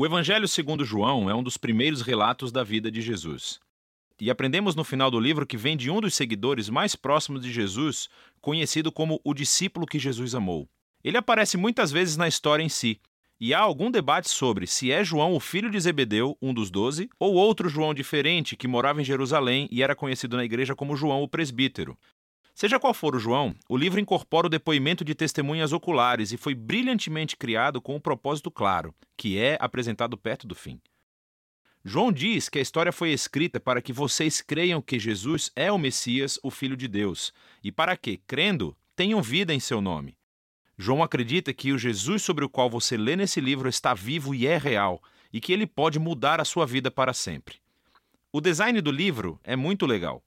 O Evangelho segundo João é um dos primeiros relatos da vida de Jesus. E aprendemos no final do livro que vem de um dos seguidores mais próximos de Jesus, conhecido como o discípulo que Jesus amou. Ele aparece muitas vezes na história em si, e há algum debate sobre se é João o filho de Zebedeu, um dos doze, ou outro João diferente que morava em Jerusalém e era conhecido na igreja como João o presbítero. Seja qual for o João, o livro incorpora o depoimento de testemunhas oculares e foi brilhantemente criado com um propósito claro, que é apresentado perto do fim. João diz que a história foi escrita para que vocês creiam que Jesus é o Messias, o Filho de Deus, e para que, crendo, tenham vida em seu nome. João acredita que o Jesus sobre o qual você lê nesse livro está vivo e é real, e que ele pode mudar a sua vida para sempre. O design do livro é muito legal.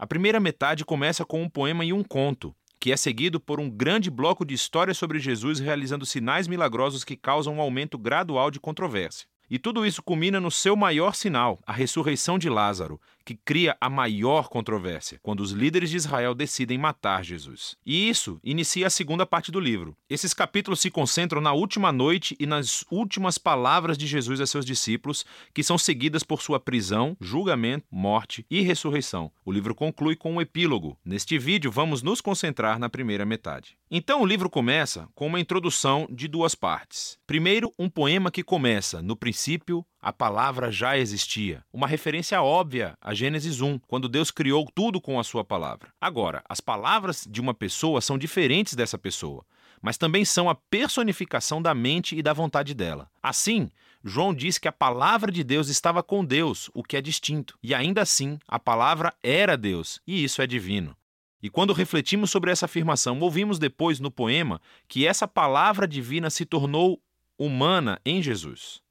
A primeira metade começa com um poema e um conto, que é seguido por um grande bloco de histórias sobre Jesus realizando sinais milagrosos que causam um aumento gradual de controvérsia. E tudo isso culmina no seu maior sinal, a ressurreição de Lázaro, que cria a maior controvérsia, quando os líderes de Israel decidem matar Jesus. E isso inicia a segunda parte do livro. Esses capítulos se concentram na última noite e nas últimas palavras de Jesus a seus discípulos, que são seguidas por sua prisão, julgamento, morte e ressurreição. O livro conclui com um epílogo. Neste vídeo, vamos nos concentrar na primeira metade. Então, o livro começa com uma introdução de duas partes. Primeiro, um poema que começa no princípio a palavra já existia. Uma referência óbvia a Gênesis 1, quando Deus criou tudo com a sua palavra. Agora, as palavras de uma pessoa são diferentes dessa pessoa, mas também são a personificação da mente e da vontade dela. Assim, João diz que a palavra de Deus estava com Deus, o que é distinto. E ainda assim, a palavra era Deus, e isso é divino. E quando refletimos sobre essa afirmação, ouvimos depois no poema que essa palavra divina se tornou humana em Jesus.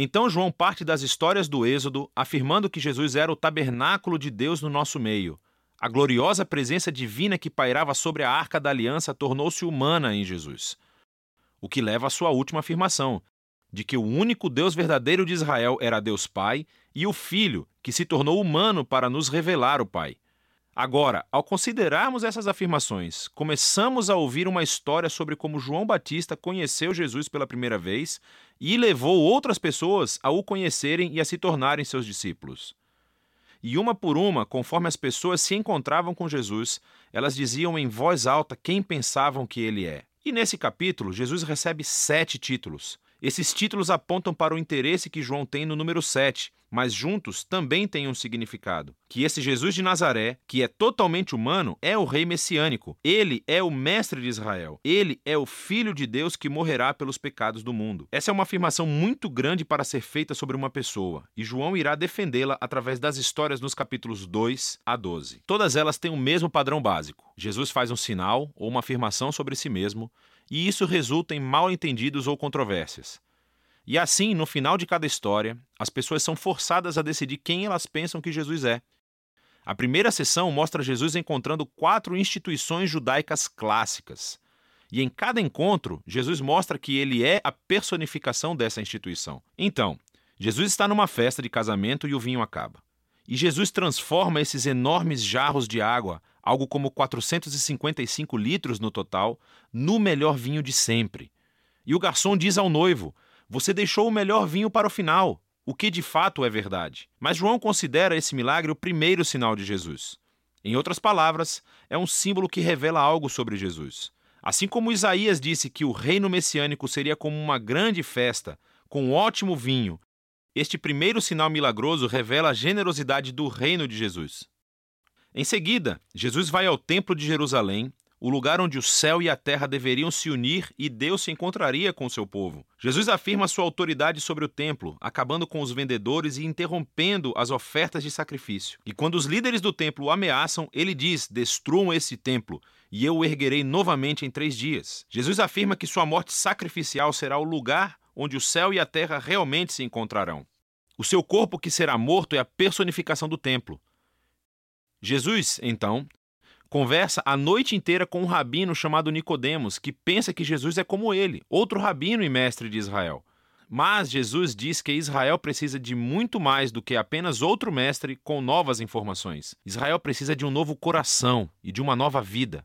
Então João parte das histórias do Êxodo, afirmando que Jesus era o tabernáculo de Deus no nosso meio. A gloriosa presença divina que pairava sobre a arca da aliança tornou-se humana em Jesus. O que leva à sua última afirmação, de que o único Deus verdadeiro de Israel era Deus Pai e o Filho, que se tornou humano para nos revelar o Pai. Agora, ao considerarmos essas afirmações, começamos a ouvir uma história sobre como João Batista conheceu Jesus pela primeira vez e levou outras pessoas a o conhecerem e a se tornarem seus discípulos. E uma por uma, conforme as pessoas se encontravam com Jesus, elas diziam em voz alta quem pensavam que ele é. E nesse capítulo, Jesus recebe sete títulos. Esses títulos apontam para o interesse que João tem no número 7, mas juntos também têm um significado. Que esse Jesus de Nazaré, que é totalmente humano, é o rei messiânico. Ele é o mestre de Israel. Ele é o filho de Deus que morrerá pelos pecados do mundo. Essa é uma afirmação muito grande para ser feita sobre uma pessoa, e João irá defendê-la através das histórias nos capítulos 2 a 12. Todas elas têm o mesmo padrão básico. Jesus faz um sinal ou uma afirmação sobre si mesmo, e isso resulta em mal entendidos ou controvérsias. E assim, no final de cada história, as pessoas são forçadas a decidir quem elas pensam que Jesus é. A primeira sessão mostra Jesus encontrando quatro instituições judaicas clássicas. E em cada encontro, Jesus mostra que ele é a personificação dessa instituição. Então, Jesus está numa festa de casamento e o vinho acaba. E Jesus transforma esses enormes jarros de água, algo como 455 litros no total, no melhor vinho de sempre. E o garçom diz ao noivo: Você deixou o melhor vinho para o final, o que de fato é verdade. Mas João considera esse milagre o primeiro sinal de Jesus. Em outras palavras, é um símbolo que revela algo sobre Jesus. Assim como Isaías disse que o reino messiânico seria como uma grande festa, com ótimo vinho, este primeiro sinal milagroso revela a generosidade do reino de Jesus. Em seguida, Jesus vai ao Templo de Jerusalém, o lugar onde o céu e a terra deveriam se unir e Deus se encontraria com seu povo. Jesus afirma sua autoridade sobre o templo, acabando com os vendedores e interrompendo as ofertas de sacrifício. E quando os líderes do templo o ameaçam, ele diz: Destruam esse templo, e eu o erguerei novamente em três dias. Jesus afirma que sua morte sacrificial será o lugar onde o céu e a terra realmente se encontrarão. O seu corpo que será morto é a personificação do templo. Jesus, então, conversa a noite inteira com um rabino chamado Nicodemos, que pensa que Jesus é como ele, outro rabino e mestre de Israel. Mas Jesus diz que Israel precisa de muito mais do que apenas outro mestre com novas informações. Israel precisa de um novo coração e de uma nova vida.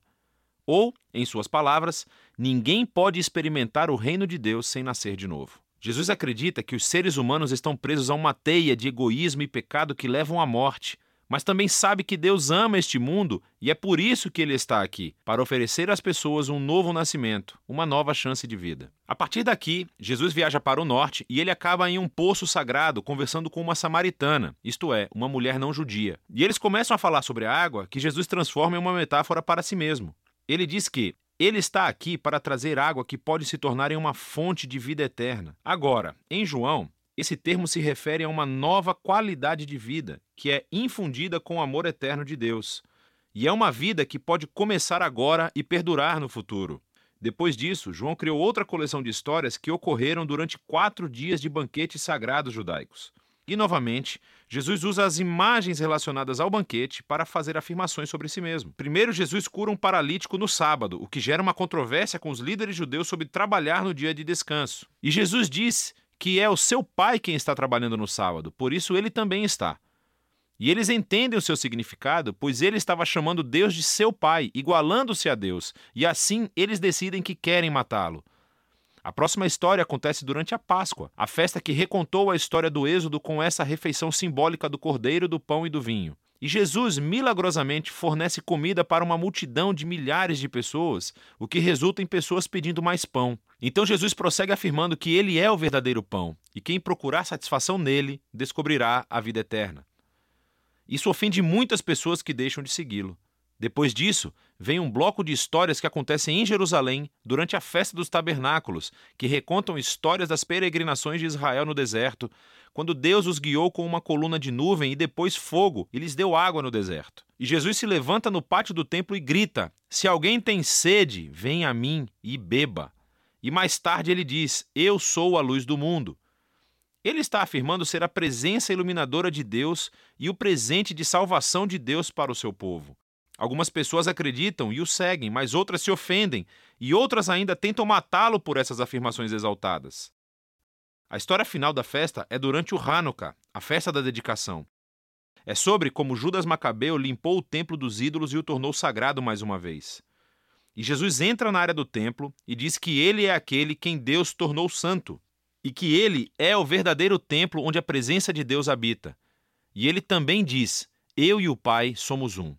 Ou, em suas palavras, ninguém pode experimentar o reino de Deus sem nascer de novo. Jesus acredita que os seres humanos estão presos a uma teia de egoísmo e pecado que levam à morte, mas também sabe que Deus ama este mundo e é por isso que ele está aqui para oferecer às pessoas um novo nascimento, uma nova chance de vida. A partir daqui, Jesus viaja para o norte e ele acaba em um poço sagrado conversando com uma samaritana, isto é, uma mulher não judia. E eles começam a falar sobre a água que Jesus transforma em uma metáfora para si mesmo. Ele diz que ele está aqui para trazer água que pode se tornar em uma fonte de vida eterna. Agora, em João, esse termo se refere a uma nova qualidade de vida, que é infundida com o amor eterno de Deus. E é uma vida que pode começar agora e perdurar no futuro. Depois disso, João criou outra coleção de histórias que ocorreram durante quatro dias de banquetes sagrados judaicos. E, novamente, Jesus usa as imagens relacionadas ao banquete para fazer afirmações sobre si mesmo. Primeiro, Jesus cura um paralítico no sábado, o que gera uma controvérsia com os líderes judeus sobre trabalhar no dia de descanso. E Jesus diz que é o seu pai quem está trabalhando no sábado, por isso ele também está. E eles entendem o seu significado, pois ele estava chamando Deus de seu pai, igualando-se a Deus, e assim eles decidem que querem matá-lo. A próxima história acontece durante a Páscoa, a festa que recontou a história do Êxodo com essa refeição simbólica do cordeiro, do pão e do vinho. E Jesus milagrosamente fornece comida para uma multidão de milhares de pessoas, o que resulta em pessoas pedindo mais pão. Então Jesus prossegue afirmando que ele é o verdadeiro pão, e quem procurar satisfação nele descobrirá a vida eterna. Isso ofende muitas pessoas que deixam de segui-lo. Depois disso, vem um bloco de histórias que acontecem em Jerusalém durante a festa dos tabernáculos, que recontam histórias das peregrinações de Israel no deserto, quando Deus os guiou com uma coluna de nuvem e depois fogo e lhes deu água no deserto. E Jesus se levanta no pátio do templo e grita: Se alguém tem sede, venha a mim e beba. E mais tarde ele diz: Eu sou a luz do mundo. Ele está afirmando ser a presença iluminadora de Deus e o presente de salvação de Deus para o seu povo. Algumas pessoas acreditam e o seguem, mas outras se ofendem, e outras ainda tentam matá-lo por essas afirmações exaltadas. A história final da festa é durante o Hanukkah, a festa da dedicação. É sobre como Judas Macabeu limpou o templo dos ídolos e o tornou sagrado mais uma vez. E Jesus entra na área do templo e diz que ele é aquele quem Deus tornou santo, e que ele é o verdadeiro templo onde a presença de Deus habita. E ele também diz: Eu e o Pai somos um.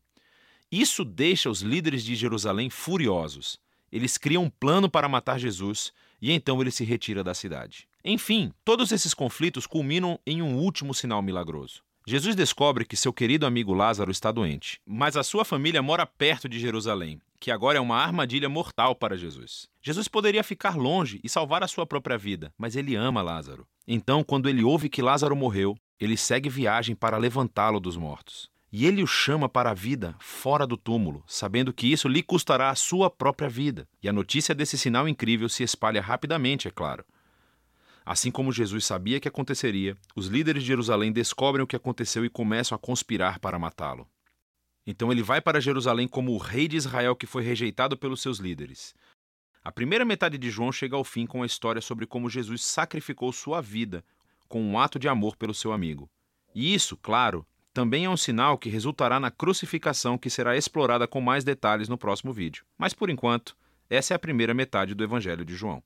Isso deixa os líderes de Jerusalém furiosos. Eles criam um plano para matar Jesus e então ele se retira da cidade. Enfim, todos esses conflitos culminam em um último sinal milagroso. Jesus descobre que seu querido amigo Lázaro está doente, mas a sua família mora perto de Jerusalém, que agora é uma armadilha mortal para Jesus. Jesus poderia ficar longe e salvar a sua própria vida, mas ele ama Lázaro. Então, quando ele ouve que Lázaro morreu, ele segue viagem para levantá-lo dos mortos. E ele o chama para a vida fora do túmulo, sabendo que isso lhe custará a sua própria vida. E a notícia desse sinal incrível se espalha rapidamente, é claro. Assim como Jesus sabia que aconteceria, os líderes de Jerusalém descobrem o que aconteceu e começam a conspirar para matá-lo. Então ele vai para Jerusalém como o rei de Israel que foi rejeitado pelos seus líderes. A primeira metade de João chega ao fim com a história sobre como Jesus sacrificou sua vida com um ato de amor pelo seu amigo. E isso, claro, também é um sinal que resultará na crucificação que será explorada com mais detalhes no próximo vídeo. Mas por enquanto, essa é a primeira metade do Evangelho de João.